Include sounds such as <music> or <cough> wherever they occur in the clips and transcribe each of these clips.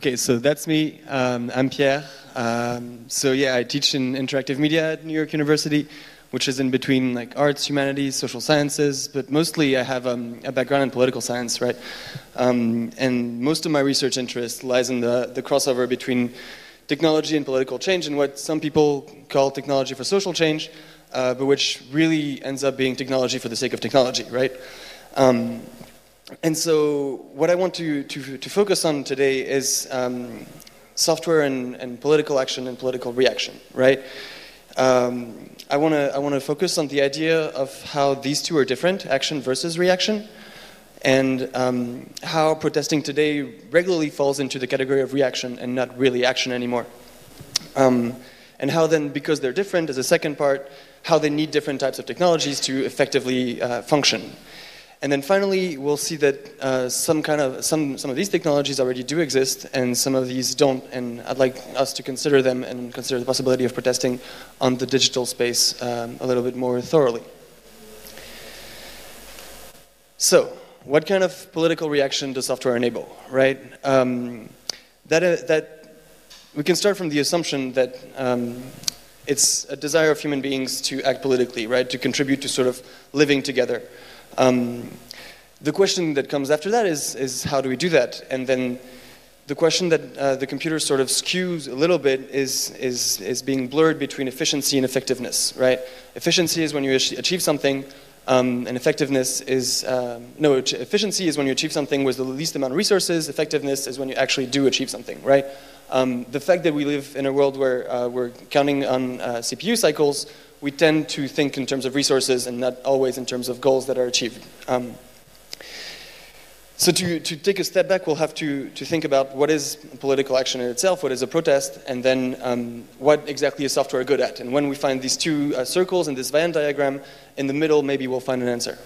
Okay, so that's me. Um, I'm Pierre. Um, so yeah, I teach in interactive media at New York University, which is in between like arts, humanities, social sciences, but mostly I have um, a background in political science, right? Um, and most of my research interest lies in the, the crossover between technology and political change and what some people call technology for social change, uh, but which really ends up being technology for the sake of technology, right? And so, what I want to, to, to focus on today is um, software and, and, political action and political reaction, right? Um, I want to I want to focus on the idea of how these two are different, action versus reaction, and um, how protesting today regularly falls into the category of reaction and not really action anymore. Um, and how then, because they're different, as a second part, how they need different types of technologies to effectively uh, function. And then finally, we'll see that uh, some kind of some some of these technologies already do exist, and some of these don't. And I'd like us to consider them and consider the possibility of protesting on the digital space um, a little bit more thoroughly. So, what kind of political reaction does software enable? Right? Um, that uh, that we can start from the assumption that. Um, it's a desire of human beings to act politically, right? To contribute to sort of living together. Um, the question that comes after that is, is how do we do that? And then the question that uh, the computer sort of skews a little bit is, is, is being blurred between efficiency and effectiveness, right? Efficiency is when you achieve something, um, and effectiveness is, um, no, efficiency is when you achieve something with the least amount of resources, effectiveness is when you actually do achieve something, right? Um, the fact that we live in a world where uh, we're counting on uh, CPU cycles we tend to think in terms of resources and not always in terms of goals that are achieved. Um, so to, to take a step back, we'll have to, to think about what is political action in itself, what is a protest, and then um, what exactly is software good at. And when we find these two uh, circles in this Venn diagram, in the middle, maybe we'll find an answer.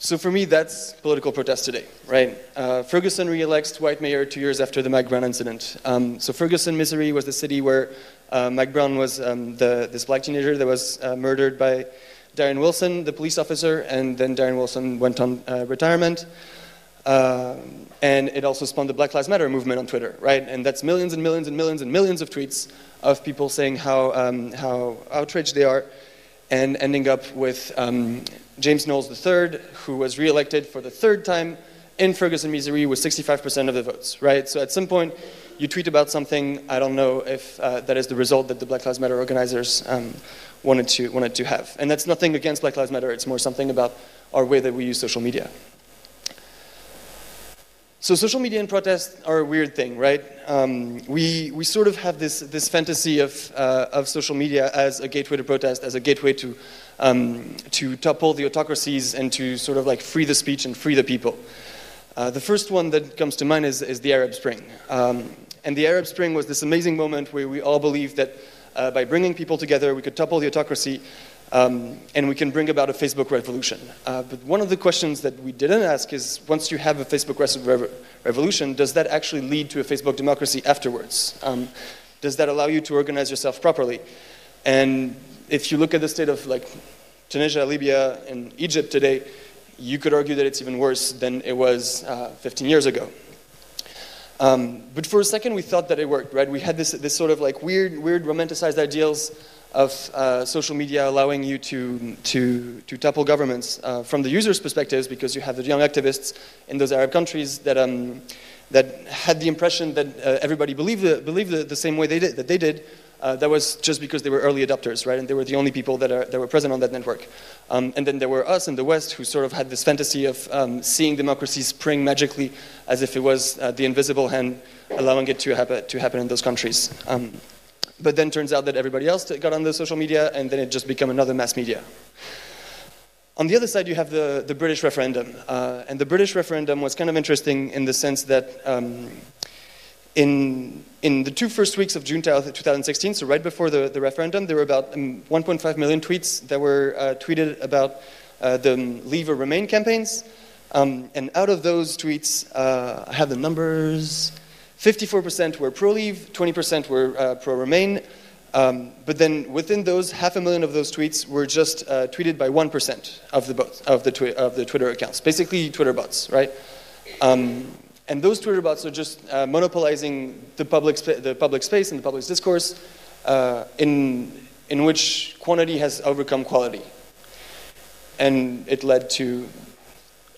So for me, that's political protest today, right? Uh, Ferguson re-elects white mayor two years after the Mike Brown incident. Um, so Ferguson, Missouri, was the city where Mike Brown was um, the, this black teenager that was uh, murdered by Darren Wilson, the police officer, and then Darren Wilson went on uh, retirement. Uh, and it also spawned the Black Lives Matter movement on Twitter, right? And that's millions and millions and millions and millions of tweets of people saying how, um, how outraged they are and ending up with um, James Knowles III, who was reelected for the third time in Ferguson, Missouri, with 65% of the votes, right? So at some point, you tweet about something, I don't know if uh, that is the result that the Black Lives Matter organizers um, wanted, to, wanted to have. And that's nothing against Black Lives Matter, it's more something about our way that we use social media. So social media and protest are a weird thing, right? Um, we, we sort of have this, this fantasy of, uh, of social media as a gateway to protest, as a gateway to, um, to topple the autocracies and to sort of like free the speech and free the people. Uh, the first one that comes to mind is, is the Arab Spring. Um, and the Arab Spring was this amazing moment where we all believed that uh, by bringing people together, we could topple the autocracy um, and we can bring about a Facebook revolution. Uh, but one of the questions that we didn't ask is once you have a Facebook rev- revolution, does that actually lead to a Facebook democracy afterwards? Um, does that allow you to organize yourself properly? And if you look at the state of like Tunisia, Libya, and Egypt today, you could argue that it's even worse than it was uh, 15 years ago. Um, but for a second, we thought that it worked, right? We had this, this sort of like weird, weird romanticized ideals of uh, social media allowing you to, to, to topple governments uh, from the user's perspectives because you have the young activists in those Arab countries that, um, that had the impression that uh, everybody believed, the, believed the, the, same way they did, that they did. Uh, that was just because they were early adopters, right? And they were the only people that, are, that were present on that network. Um, and then there were us in the West who sort of had this fantasy of um, seeing democracy spring magically as if it was uh, the invisible hand allowing it to happen, to happen in those countries. Um, but then turns out that everybody else got on the social media, and then it just became another mass media. On the other side, you have the, the British referendum. Uh, and the British referendum was kind of interesting in the sense that um, in, in the two first weeks of June 2016, so right before the, the referendum, there were about um, 1.5 million tweets that were uh, tweeted about uh, the Leave or Remain campaigns. Um, and out of those tweets, uh, I have the numbers 54% were pro leave, 20% were uh, pro remain. Um, but then within those, half a million of those tweets were just uh, tweeted by 1% of the, of, the of the Twitter accounts, basically Twitter bots, right? Um, and those Twitter bots are just uh, monopolizing the public, the public space and the public discourse uh, in, in which quantity has overcome quality. And it led to,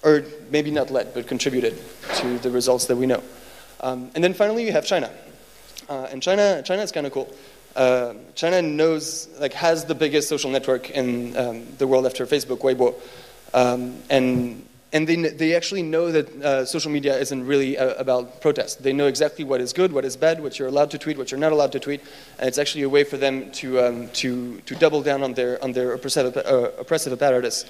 or maybe not led, but contributed to the results that we know. Um, and then finally, you have China. Uh, and China, China is kind of cool. Uh, China knows, like, has the biggest social network in um, the world after Facebook, Weibo, um, and and they they actually know that uh, social media isn't really uh, about protest. They know exactly what is good, what is bad, what you're allowed to tweet, what you're not allowed to tweet, and it's actually a way for them to um, to to double down on their on their oppressive uh, oppressive apparatus,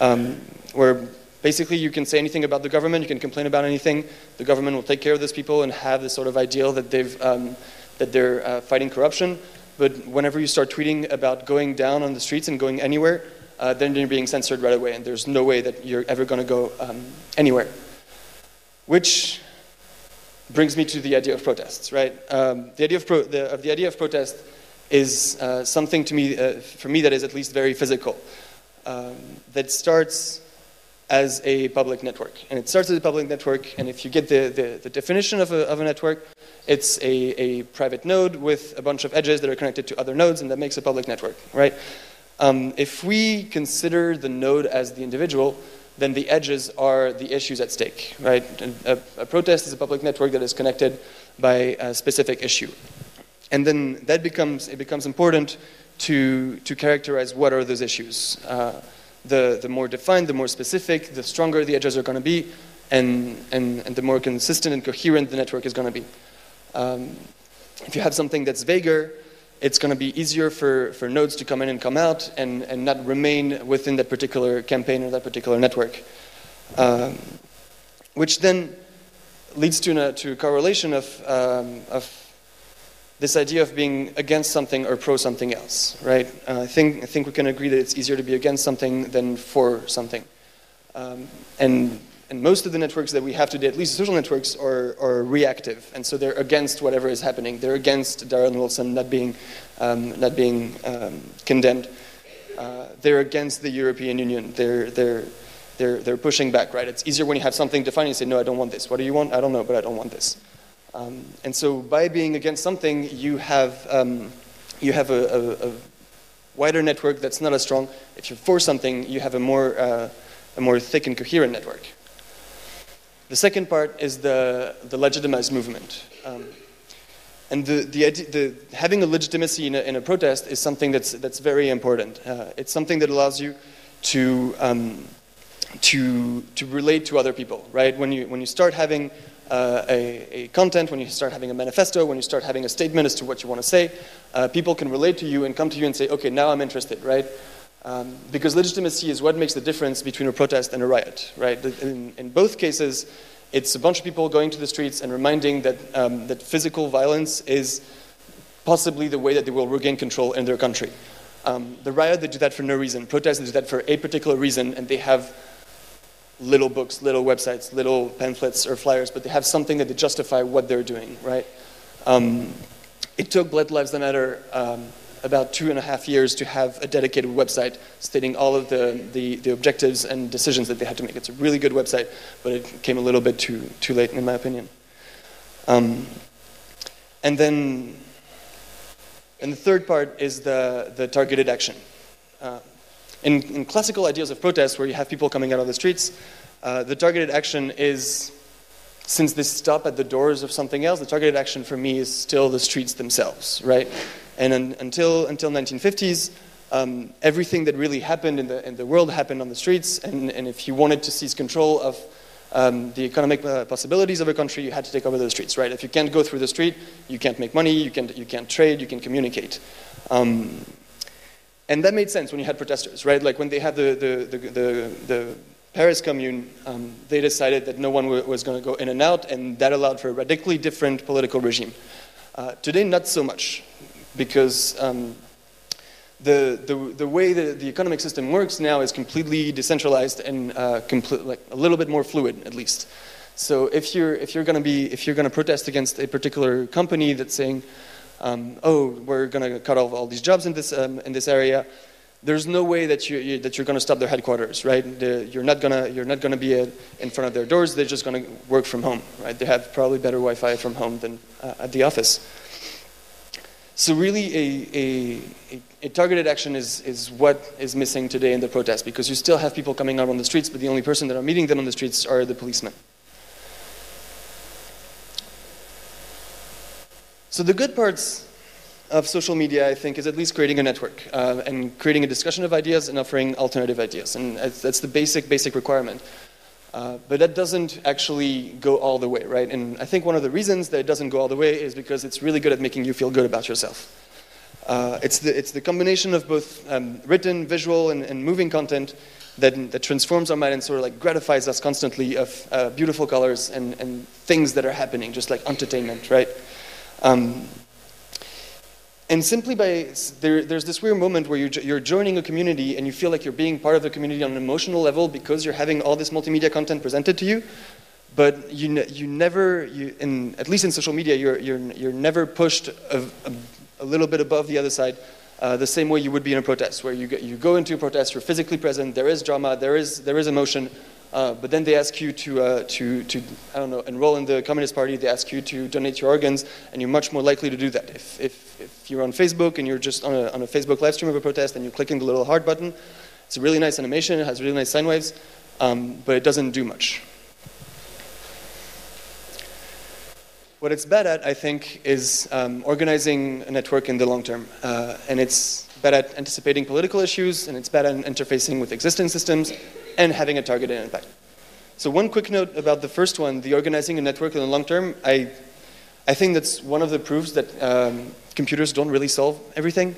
um, where basically you can say anything about the government, you can complain about anything, the government will take care of those people and have this sort of ideal that they've um, that they're uh, fighting corruption. But whenever you start tweeting about going down on the streets and going anywhere, uh, then you're being censored right away, and there's no way that you're ever going to go um, anywhere. Which brings me to the idea of protests, right? Um, the idea of, pro- the, of the idea of protest is uh, something to me, uh, for me, that is at least very physical. Um, that starts as a public network. And it starts as a public network, and if you get the, the, the definition of a, of a network, it's a, a private node with a bunch of edges that are connected to other nodes, and that makes a public network, right? Um, if we consider the node as the individual, then the edges are the issues at stake, right? A, a, protest is a public network that is connected by a specific issue. And then that becomes, it becomes important to, to characterize what are those issues. Uh, the, the more defined, the more specific, the stronger the edges are going to be, and, and, and the more consistent and coherent the network is going to be. Um, if you have something that's vaguer, it's going to be easier for, for nodes to come in and come out and, and not remain within that particular campaign or that particular network. Um, which then leads to, a, to a correlation of, um, of this idea of being against something or pro something else, right? Uh, I, think, I think we can agree that it's easier to be against something than for something. Um, and, and most of the networks that we have today, at least social networks, are, are reactive. And so they're against whatever is happening. They're against Darren Wilson not being, um, not being um, condemned. Uh, they're against the European Union. They're, they're, they're, they're pushing back, right? It's easier when you have something defined and you say, no, I don't want this. What do you want? I don't know, but I don't want this. Um, and so by being against something, you have, um, you have a, a, a, wider network that's not as strong. If you're for something, you have a more, uh, a more thick and coherent network. The second part is the, the legitimized movement. Um, and the, the, the, having a legitimacy in a, in a, protest is something that's, that's very important. Uh, it's something that allows you to, um, to, to relate to other people, right? When you, when you start having uh, a, a, content, when you start having a manifesto, when you start having a statement as to what you want to say, uh, people can relate to you and come to you and say, okay, now I'm interested, right? Um, because legitimacy is what makes the difference between a protest and a riot, right? In, in both cases, it's a bunch of people going to the streets and reminding that, um, that physical violence is possibly the way that they will regain control in their country. Um, the riot, they do that for no reason. Protests, they do that for a particular reason, and they have little books, little websites, little pamphlets or flyers, but they have something that they justify what they're doing, right? Um, it took Black Lives Matter um, about two and a half years to have a dedicated website stating all of the, the, the, objectives and decisions that they had to make. It's a really good website, but it came a little bit too, too late, in my opinion. Um, and then, and the third part is the, the targeted action. Uh, in, in, classical ideas of protest, where you have people coming out on the streets, uh, the targeted action is, since they stop at the doors of something else, the targeted action for me is still the streets themselves, right? And un, until until 1950s, um, everything that really happened in the in the world happened on the streets. And, and if you wanted to seize control of um, the economic uh, possibilities of a country, you had to take over the streets, right? If you can't go through the street, you can't make money, you can't you can't trade, you can communicate. Um, and that made sense when you had protesters, right? Like when they had the, the, the, the, the Paris Commune, um, they decided that no one was going to go in and out, and that allowed for a radically different political regime. Uh, today, not so much, because um, the, the, the way the, the economic system works now is completely decentralized and uh, complete, like a little bit more fluid, at least. So if you're, if you're going to be, if you're going to protest against a particular company that's saying, um, oh, we're going to cut off all these jobs in this, um, in this area, there's no way that, you, you that you're going to stop their headquarters, right? The, you're not going you're not gonna be a, in front of their doors. They're just going to work from home, right? They have probably better Wi-Fi from home than uh, at the office. So really, a, a, a, targeted action is, is what is missing today in the protest because you still have people coming out on the streets, but the only person that are meeting them on the streets are the policemen. So the good parts of social media, I think, is at least creating a network uh, and creating a discussion of ideas and offering alternative ideas. And that's the basic, basic requirement. Uh, but that doesn't actually go all the way, right? And I think one of the reasons that it doesn't go all the way is because it's really good at making you feel good about yourself. Uh, it's, the, it's the combination of both um, written, visual, and, and, moving content that, that transforms our mind and sort of like gratifies us constantly of uh, beautiful colors and, and things that are happening, just like entertainment, right? Um, and simply by there, there's this weird moment where you're, you're joining a community and you feel like you're being part of the community on an emotional level because you're having all this multimedia content presented to you but you, you never you, in, at least in social media you're, you're, you're never pushed a, a, a little bit above the other side uh, the same way you would be in a protest where you, get you go into a protest you're physically present there is drama there is, there is emotion uh, but then they ask you to, uh, to, to, I don't know, enroll in the Communist Party. They ask you to donate your organs, and you're much more likely to do that. If, if, if you're on Facebook and you're just on a, on a Facebook live stream of a protest and you're clicking the little heart button, it's a really nice animation. It has really nice sine waves, um, but it doesn't do much. What it's bad at, I think, is um, organizing a network in the long term. Uh, and it's bad at anticipating political issues, and it's bad at interfacing with existing systems, and having a targeted impact. So one quick note about the first one, the organizing a network in the long term. I, I think that's one of the proofs that um, computers don't really solve everything.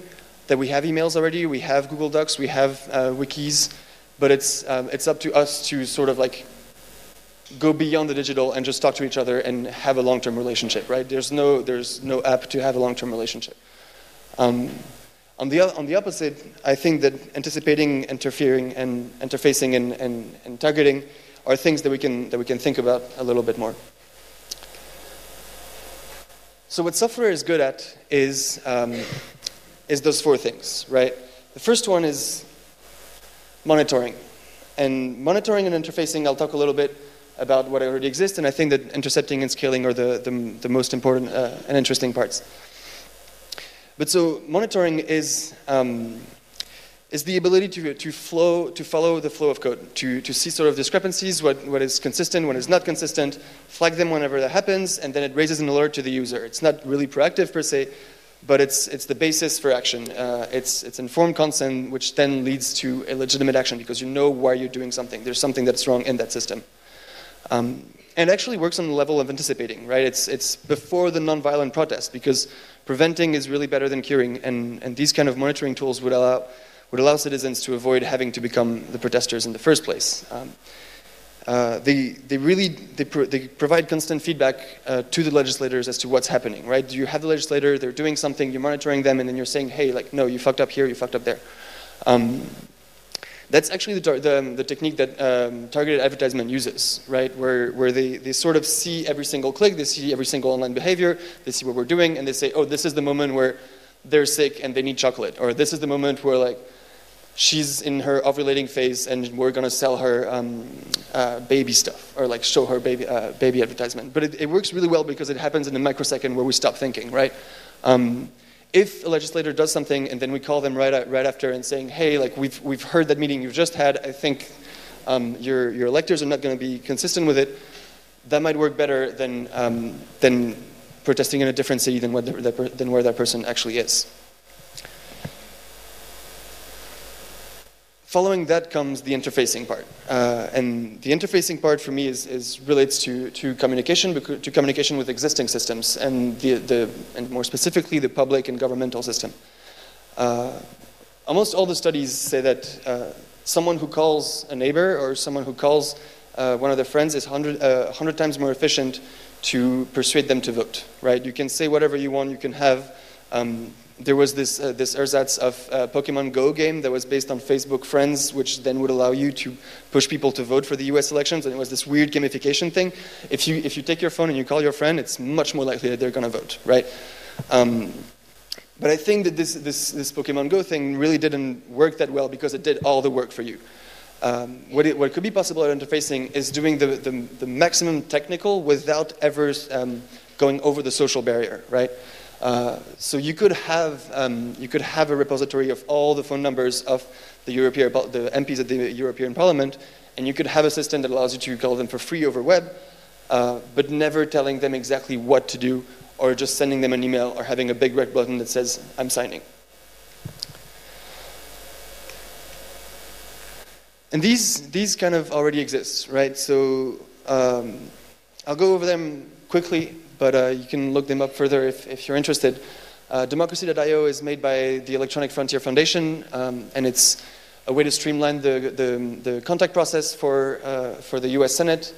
That we have emails already, we have Google Docs, we have uh, wikis, but it's, um, it's up to us to sort of like go beyond the digital and just talk to each other and have a long-term relationship, right? There's no, there's no app to have a long-term relationship. Um, on the, on the opposite, I think that anticipating, interfering, and interfacing and, and, and targeting are things that we, can, that we can think about a little bit more. So what software is good at is, um, is those four things, right? The first one is monitoring. And monitoring and interfacing, I'll talk a little bit about what already exists, and I think that intercepting and scaling are the, the, the most important uh, and interesting parts. But so monitoring is, um, is the ability to, to flow, to follow the flow of code, to, to see sort of discrepancies, what, what is consistent, what is not consistent, flag them whenever that happens, and then it raises an alert to the user. It's not really proactive per se, but it's, it's the basis for action. Uh, it's, it's informed consent, which then leads to a legitimate action because you know why you're doing something. There's something that's wrong in that system. Um, and actually works on the level of anticipating, right? It's, it's before the nonviolent protest because preventing is really better than curing, and, and these kind of monitoring tools would allow, would allow citizens to avoid having to become the protesters in the first place. Um, uh, they, they really they, pro- they provide constant feedback uh, to the legislators as to what's happening, right? You have the legislator, they're doing something, you're monitoring them, and then you're saying, hey, like, no, you fucked up here, you fucked up there. Um, that's actually the, the, the, technique that um, targeted advertisement uses, right? Where, where they, they sort of see every single click, they see every single online behavior, they see what we're doing, and they say, oh, this is the moment where they're sick and they need chocolate. Or this is the moment where, like, she's in her ovulating phase and we're going to sell her um, uh, baby stuff or like show her baby, uh, baby advertisement. But it, it, works really well because it happens in a microsecond where we stop thinking, right? Um, if a legislator does something and then we call them right, right after and saying, hey, like we've, we've heard that meeting you've just had, I think um, your, your electors are not going to be consistent with it, that might work better than, um, than protesting in a different city than, the, than where that person actually is. Following that comes the interfacing part. Uh, and the interfacing part for me is, is relates to, to communication, to communication with existing systems, and, the, the, and more specifically the public and governmental system. Uh, almost all the studies say that uh, someone who calls a neighbor or someone who calls uh, one of their friends is 100, 100 uh, times more efficient to persuade them to vote, right? You can say whatever you want, you can have um, there was this, uh, this ersatz of uh, Pokemon Go game that was based on Facebook Friends, which then would allow you to push people to vote for the US elections. And it was this weird gamification thing. If you, if you take your phone and you call your friend, it's much more likely that they're going to vote, right? Um, but I think that this, this, this Pokemon Go thing really didn't work that well because it did all the work for you. Um, what, it, what could be possible at interfacing is doing the, the, the maximum technical without ever um, going over the social barrier, right? Uh, so you could have um, you could have a repository of all the phone numbers of the European the MPs at the European Parliament, and you could have a system that allows you to call them for free over web, uh, but never telling them exactly what to do, or just sending them an email, or having a big red button that says "I'm signing." And these these kind of already exist, right? So um, I'll go over them quickly but uh, you can look them up further if, if you're interested. Uh, Democracy.io is made by the Electronic Frontier Foundation, um, and it's a way to streamline the, the, the contact process for, uh, for the US Senate.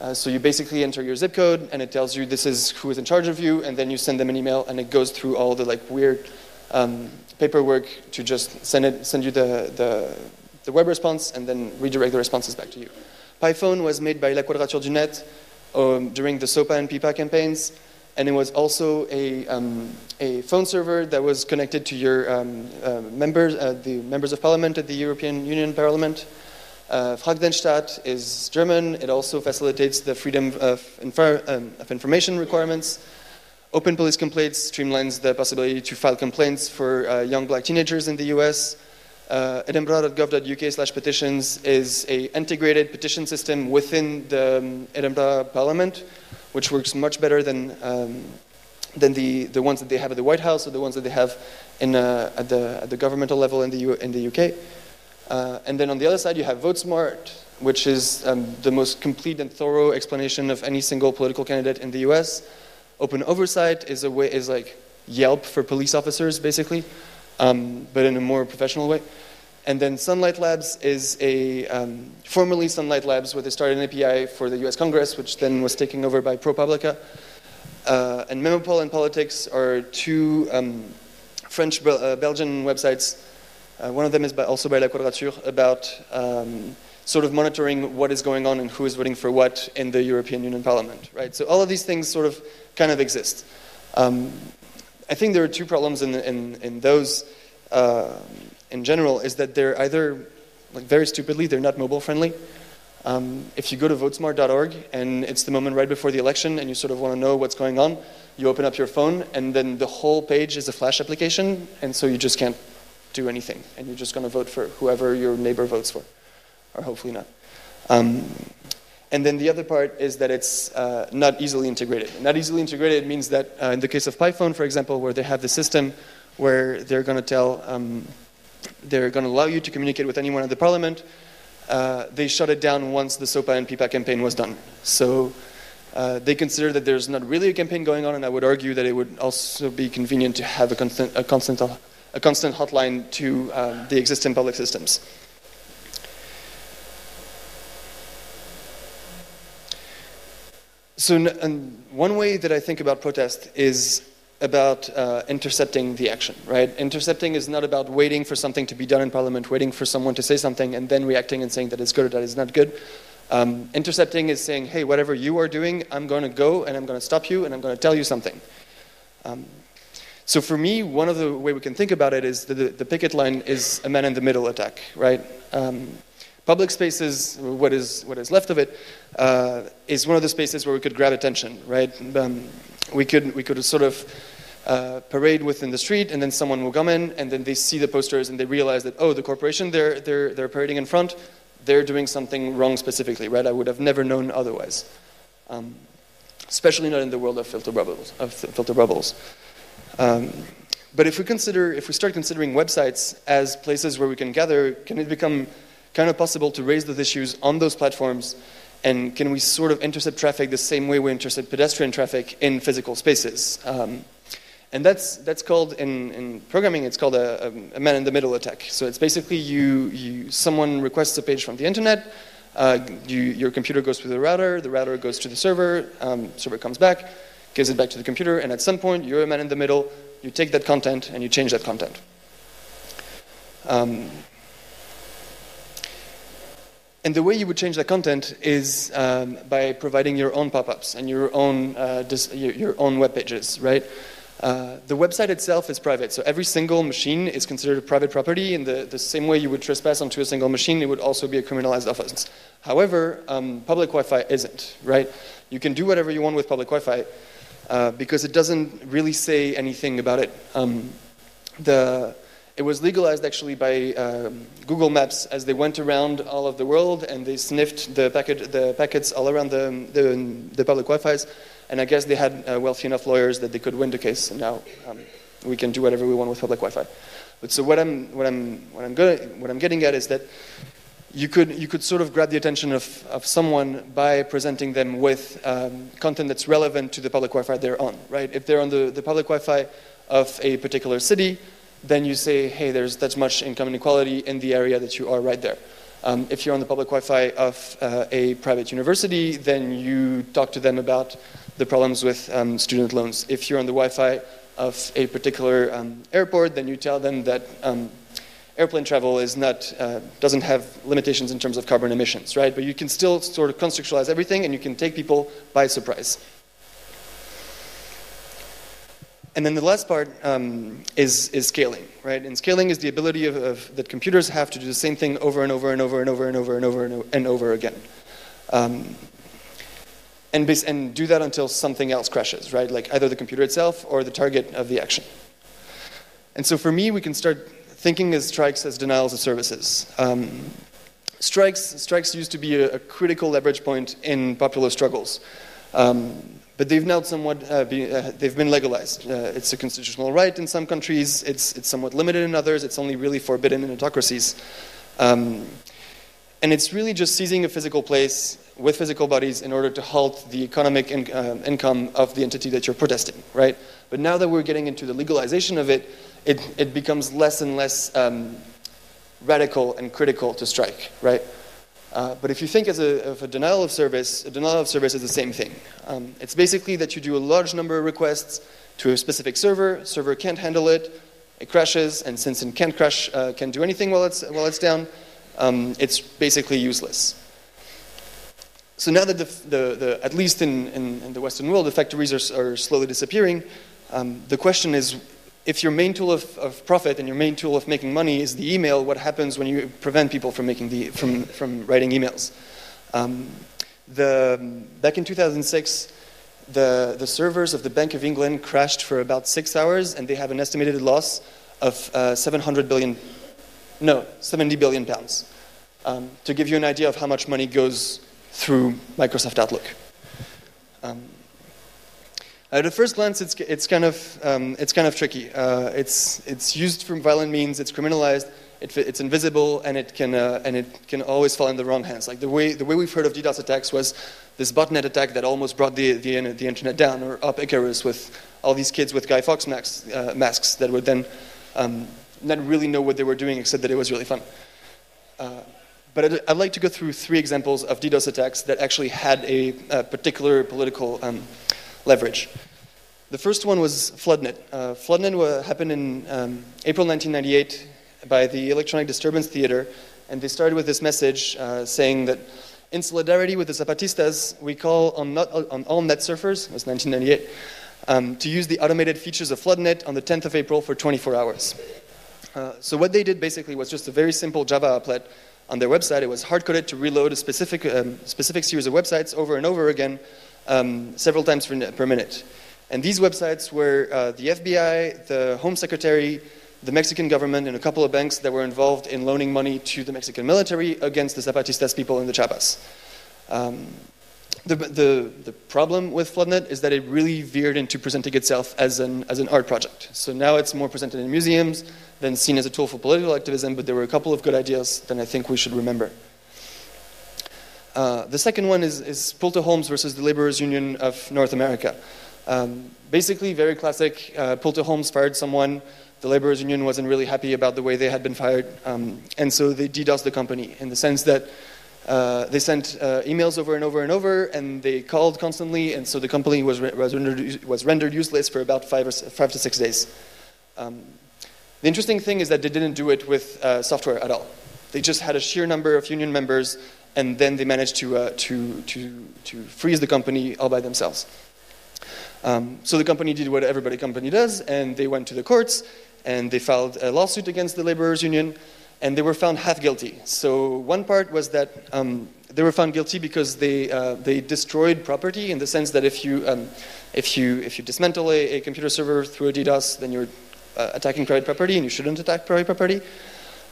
Uh, so you basically enter your zip code, and it tells you this is who is in charge of you, and then you send them an email, and it goes through all the like weird um, paperwork to just send it, send you the, the, the web response, and then redirect the responses back to you. PiPhone was made by La Quadrature du Net, um, during the SOPA and PIPA campaigns. And it was also a, um, a phone server that was connected to your um, uh, members, uh, the members of parliament at the European Union Parliament. Uh, FragDenStaat is German. It also facilitates the freedom of, um, of information requirements. Open police complaints streamlines the possibility to file complaints for uh, young black teenagers in the US. Uh, edinburgh.gov.uk slash petitions is a integrated petition system within the um, Edinburgh Parliament, which works much better than, um, than the, the ones that they have at the White House or the ones that they have in, uh, at, the, at the governmental level in the, U- in the UK. Uh, and then on the other side, you have VoteSmart, which is um, the most complete and thorough explanation of any single political candidate in the US. Open Oversight is a way is like Yelp for police officers, basically um, but in a more professional way. And then Sunlight Labs is a um, formerly Sunlight Labs, where they started an API for the U.S. Congress, which then was taken over by ProPublica. Uh, and Memopol and Politics are two um, French uh, Belgian websites. Uh, one of them is by, also by La Quadrature about um, sort of monitoring what is going on and who is voting for what in the European Union Parliament. Right. So all of these things sort of kind of exist. I think there are two problems in, in, in those uh, in general is that they're either, like very stupidly, they're not mobile friendly. Um, if you go to votesmart.org and it's the moment right before the election and you sort of want to know what's going on, you open up your phone and then the whole page is a Flash application, and so you just can't do anything, and you're just going to vote for whoever your neighbor votes for, or hopefully not. Um, and then the other part is that it's uh, not easily integrated. Not easily integrated means that uh, in the case of PiPhone, for example, where they have the system where they're going to tell, um, they're going to allow you to communicate with anyone in the parliament, uh, they shut it down once the SOPA and PIPA campaign was done. So uh, they consider that there's not really a campaign going on, and I would argue that it would also be convenient to have a constant, a constant, a constant hotline to um, the existing public systems. So, one way that I think about protest is about uh, intercepting the action, right? Intercepting is not about waiting for something to be done in Parliament, waiting for someone to say something, and then reacting and saying that it's good or that it's not good. Um, intercepting is saying, hey, whatever you are doing, I'm going to go and I'm going to stop you and I'm going to tell you something. Um, so for me, one of the way we can think about it is the, the picket line is a man-in-the-middle attack, right? Um, Public spaces, what is, what is left of it, uh, is one of the spaces where we could grab attention, right? Um, we, could, we could sort of uh, parade within the street, and then someone will come in, and then they see the posters, and they realize that, oh, the corporation they're, they're, they're parading in front, they're doing something wrong specifically, right? I would have never known otherwise. Um, especially not in the world of filter bubbles. Of filter bubbles. Um, but if we consider, if we start considering websites as places where we can gather, can it become kind of possible to raise those issues on those platforms? And can we sort of intercept traffic the same way we intercept pedestrian traffic in physical spaces? Um, and that's, that's called, in, in programming, it's called a, a man-in-the-middle attack. So it's basically you, you, someone requests a page from the internet, uh, you, your computer goes to the router, the router goes to the server, um, server comes back, gives it back to the computer, and at some point, you're a man in the middle, you take that content and you change that content. Um, and the way you would change the content is um, by providing your own pop-ups and your own uh, dis- your, your, own web pages, right? Uh, the website itself is private, so every single machine is considered a private property. In the, the same way you would trespass onto a single machine, it would also be a criminalized offense. However, um, public Wi-Fi isn't, right? You can do whatever you want with public Wi-Fi uh, because it doesn't really say anything about it. Um, the, it was legalized actually by um, Google Maps as they went around all of the world and they sniffed the, packet, the packets all around the, the, the public Wi-Fi's and I guess they had uh, wealthy enough lawyers that they could win the case, and now um, we can do whatever we want with public Wi-Fi. But so what I'm, what I'm, what I'm, good, what I'm getting at is that you could, you could sort of grab the attention of, of someone by presenting them with um, content that's relevant to the public Wi-Fi they're on, right? If they're on the, the public Wi-Fi of a particular city, then you say, hey, there's that much income inequality in the area that you are right there. Um, if you're on the public Wi-Fi of uh, a private university, then you talk to them about the problems with um, student loans. If you're on the Wi-Fi of a particular um, airport, then you tell them that um, airplane travel is not, uh, doesn't have limitations in terms of carbon emissions, right? But you can still sort of contextualize everything and you can take people by surprise. And then the last part um, is, is scaling, right? And scaling is the ability of, of, that computers have to do the same thing over and over and over and over and over and over and over, and over again. Um, and, and do that until something else crashes, right? Like either the computer itself or the target of the action. And so for me, we can start thinking as strikes as denials of services. Um, strikes, strikes used to be a, a, critical leverage point in popular struggles. Um, but they've now somewhat uh, be, uh, they've been legalized. Uh, it's a constitutional right in some countries. It's, it's somewhat limited in others. It's only really forbidden in autocracies. Um, and it's really just seizing a physical place with physical bodies in order to halt the economic in, uh, income of the entity that you're protesting, right? But now that we're getting into the legalization of it, it, it becomes less and less um, radical and critical to strike, right? Uh, but if you think as a, of a denial of service, a denial of service is the same thing. Um, it's basically that you do a large number of requests to a specific server, server can't handle it, it crashes, and since it can't crash, uh, can't do anything while it's, while it's down, um, it's basically useless. So now that the, the, the at least in, in, in, the Western world, the factories are, are slowly disappearing, um, the question is if your main tool of, of, profit and your main tool of making money is the email, what happens when you prevent people from, making the, from, from writing emails? Um, the, back in 2006, the, the servers of the Bank of England crashed for about six hours, and they have an estimated loss of uh, 700 billion, no, 70 billion pounds. Um, to give you an idea of how much money goes through Microsoft Outlook. Um, at a first glance, it's, it's, kind, of, um, it's kind of tricky. Uh, it's, it's used for violent means, it's criminalized, it, it's invisible, and it, can, uh, and it can always fall in the wrong hands. Like the way, the way we've heard of DDoS attacks was this botnet attack that almost brought the, the, the internet down, or up Icarus with all these kids with Guy Fawkes masks, uh, masks that would then um, not really know what they were doing except that it was really fun. Uh, but I'd, I'd, like to go through three examples of DDoS attacks that actually had a, a particular political um, leverage. The first one was Floodnet. Uh, Floodnet happened in um, April 1998 by the Electronic Disturbance Theater, and they started with this message uh, saying that in solidarity with the Zapatistas, we call on, not, on all net surfers, it was 1998, um, to use the automated features of Floodnet on the 10th of April for 24 hours. Uh, so what they did basically was just a very simple Java applet on their website. It was hard coded to reload a specific, um, specific series of websites over and over again, um, several times per, per, minute. And these websites were uh, the FBI, the Home Secretary, the Mexican government, and a couple of banks that were involved in loaning money to the Mexican military against the Zapatistas people in the Chiapas. Um, the, the, the, problem with Floodnet is that it really veered into presenting itself as an, as an art project. So now it's more presented in museums, than seen as a tool for political activism, but there were a couple of good ideas that I think we should remember. Uh, the second one is, is Homes versus the Laborers Union of North America. Um, basically, very classic. Uh, Homes fired someone. The Laborers Union wasn't really happy about the way they had been fired, um, and so they DDoSed the company in the sense that uh, they sent uh, emails over and over and over, and they called constantly, and so the company was, re- was, rendered, was rendered, useless for about five, or, five to six days. Um, the interesting thing is that they didn't do it with uh, software at all. They just had a sheer number of union members, and then they managed to, uh, to, to, to freeze the company all by themselves. Um, so the company did what everybody company does, and they went to the courts, and they filed a lawsuit against the laborers' union, and they were found half guilty. So one part was that um, they were found guilty because they uh, they destroyed property in the sense that if you um, if you if you dismantle a, a, computer server through a DDoS, then you're uh, attacking private property, and you shouldn't attack private property.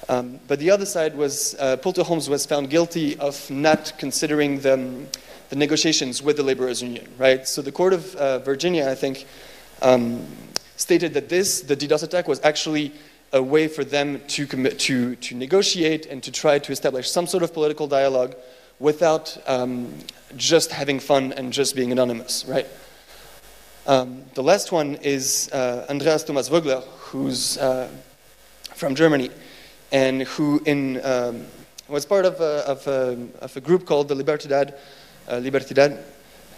Um, but the other side was uh, Pulte Homes was found guilty of not considering the, the negotiations with the laborers' union, right? So the court of uh, Virginia, I think, um, stated that this, the DDoS attack, was actually a way for them to, commit, to, to negotiate and to try to establish some sort of political dialogue without um, just having fun and just being anonymous, right? Um, the last one is uh, Andreas Thomas Vogel, who's uh, from Germany and who in, um, was part of a, of, a, of a, group called the Libertad, uh, Libertad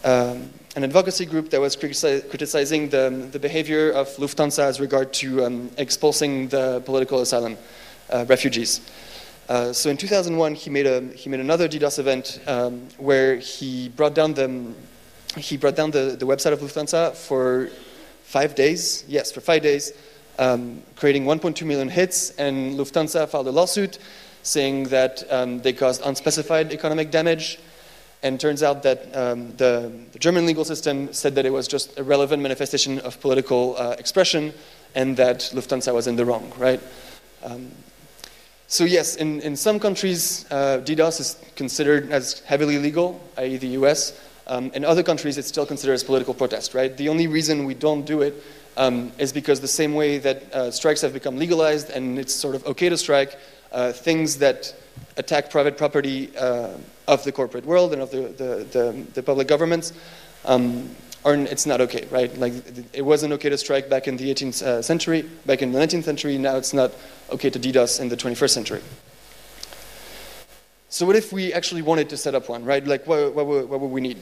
um, an advocacy group that was criticizing the, the behavior of Lufthansa as regard to um, expulsing the political asylum uh, refugees. Uh, so in 2001, he made, a, he made another DDoS event um, where he brought down, the, he brought down the, the website of Lufthansa for five days. Yes, for five days um, creating 1.2 million hits, and Lufthansa filed a lawsuit saying that um, they caused unspecified economic damage. And turns out that um, the, the, German legal system said that it was just a relevant manifestation of political uh, expression and that Lufthansa was in the wrong, right? Um, so, yes, in, in some countries, uh, DDoS is considered as heavily legal, i.e., the US. Um, in other countries, it's still considered as political protest, right? The only reason we don't do it um, is because the same way that uh, strikes have become legalized and it's sort of okay to strike, uh, things that attack private property uh, of the corporate world and of the, the, the, the public governments um, are, it's not okay, right? Like it wasn't okay to strike back in the 18th uh, century, back in the 19th century, now it's not okay to DDoS in the 21st century. So what if we actually wanted to set up one, right? Like what, what, what would we need?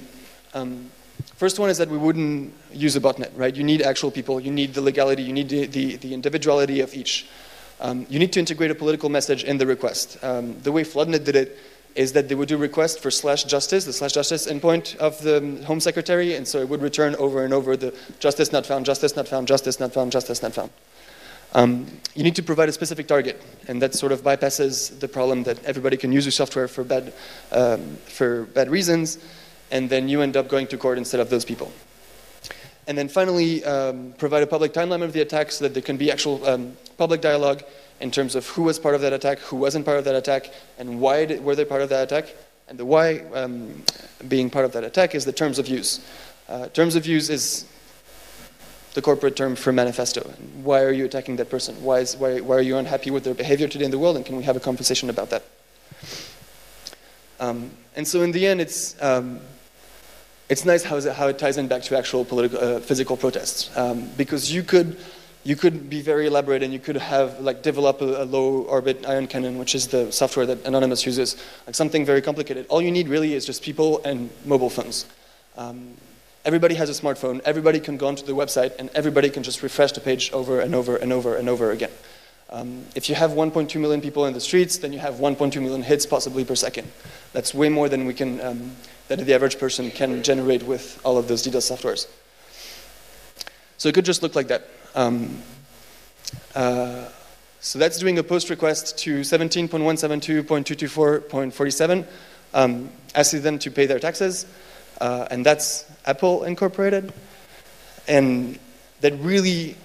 Um, First one is that we wouldn't use a botnet, right? You need actual people, you need the legality, you need the, the, the individuality of each. Um, you need to integrate a political message in the request. Um, the way Floodnet did it is that they would do request for slash justice, the slash justice endpoint of the Home Secretary, and so it would return over and over the justice not found, justice not found, justice not found, justice not found. Um, you need to provide a specific target, and that sort of bypasses the problem that everybody can use your software for bad, um, for bad reasons and then you end up going to court instead of those people. And then finally, um, provide a public timeline of the attack so that there can be actual um, public dialogue in terms of who was part of that attack, who wasn't part of that attack, and why did, were they part of that attack. And the why um, being part of that attack is the terms of use. Uh, terms of use is the corporate term for manifesto. Why are you attacking that person? Why, is, why, why are you unhappy with their behavior today in the world? And can we have a conversation about that? Um, and so in the end, it's um, it's nice how, it, how it ties in back to actual political, uh, physical protests. Um, because you could you could be very elaborate and you could have like develop a, a, low orbit ion cannon which is the software that anonymous uses like something very complicated. All you need really is just people and mobile phones. Um, everybody has a smartphone. Everybody can go onto the website and everybody can just refresh the page over and over and over and over again um, if you have 1.2 million people in the streets then you have 1.2 million hits possibly per second that's way more than we can um, that the average person can generate with all of those DDoS softwares. So it could just look like that. Um, uh, so that's doing a post request to 17.172.224.47, um, asking them to pay their taxes, uh, and that's Apple Incorporated. And that really,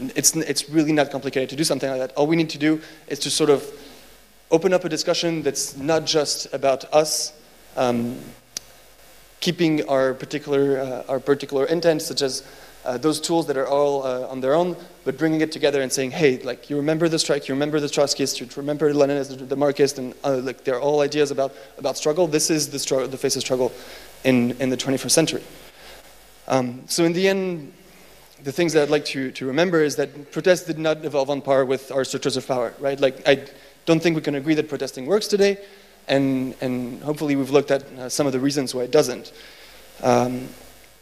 it's, it's really not complicated to do something like that. All we need to do is to sort of open up a discussion that's not just about us um, keeping our particular, uh, our particular intent, such as uh, those tools that are all uh, on their own, but bringing it together and saying, hey, like you remember the strike, you remember the Trotskyists, you remember Lenin as the Marxist, and uh, like they're all ideas about, about struggle. This is the, struggle, the face of struggle in, in the 21st century. Um, so in the end, the things that I'd like to, to remember is that protests did not evolve on par with our structures of power, right? Like I don't think we can agree that protesting works today, and, and hopefully we've looked at uh, some of the reasons why it doesn't. Um,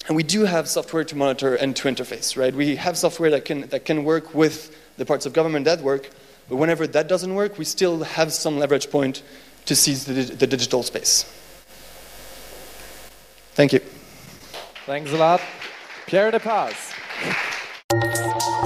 and we do have software to monitor and to interface, right? We have software that can, that can work with the parts of government that work, but whenever that doesn't work, we still have some leverage point to seize the, the digital space. Thank you. Thanks a lot. Pierre Depaz. Thank <laughs> you.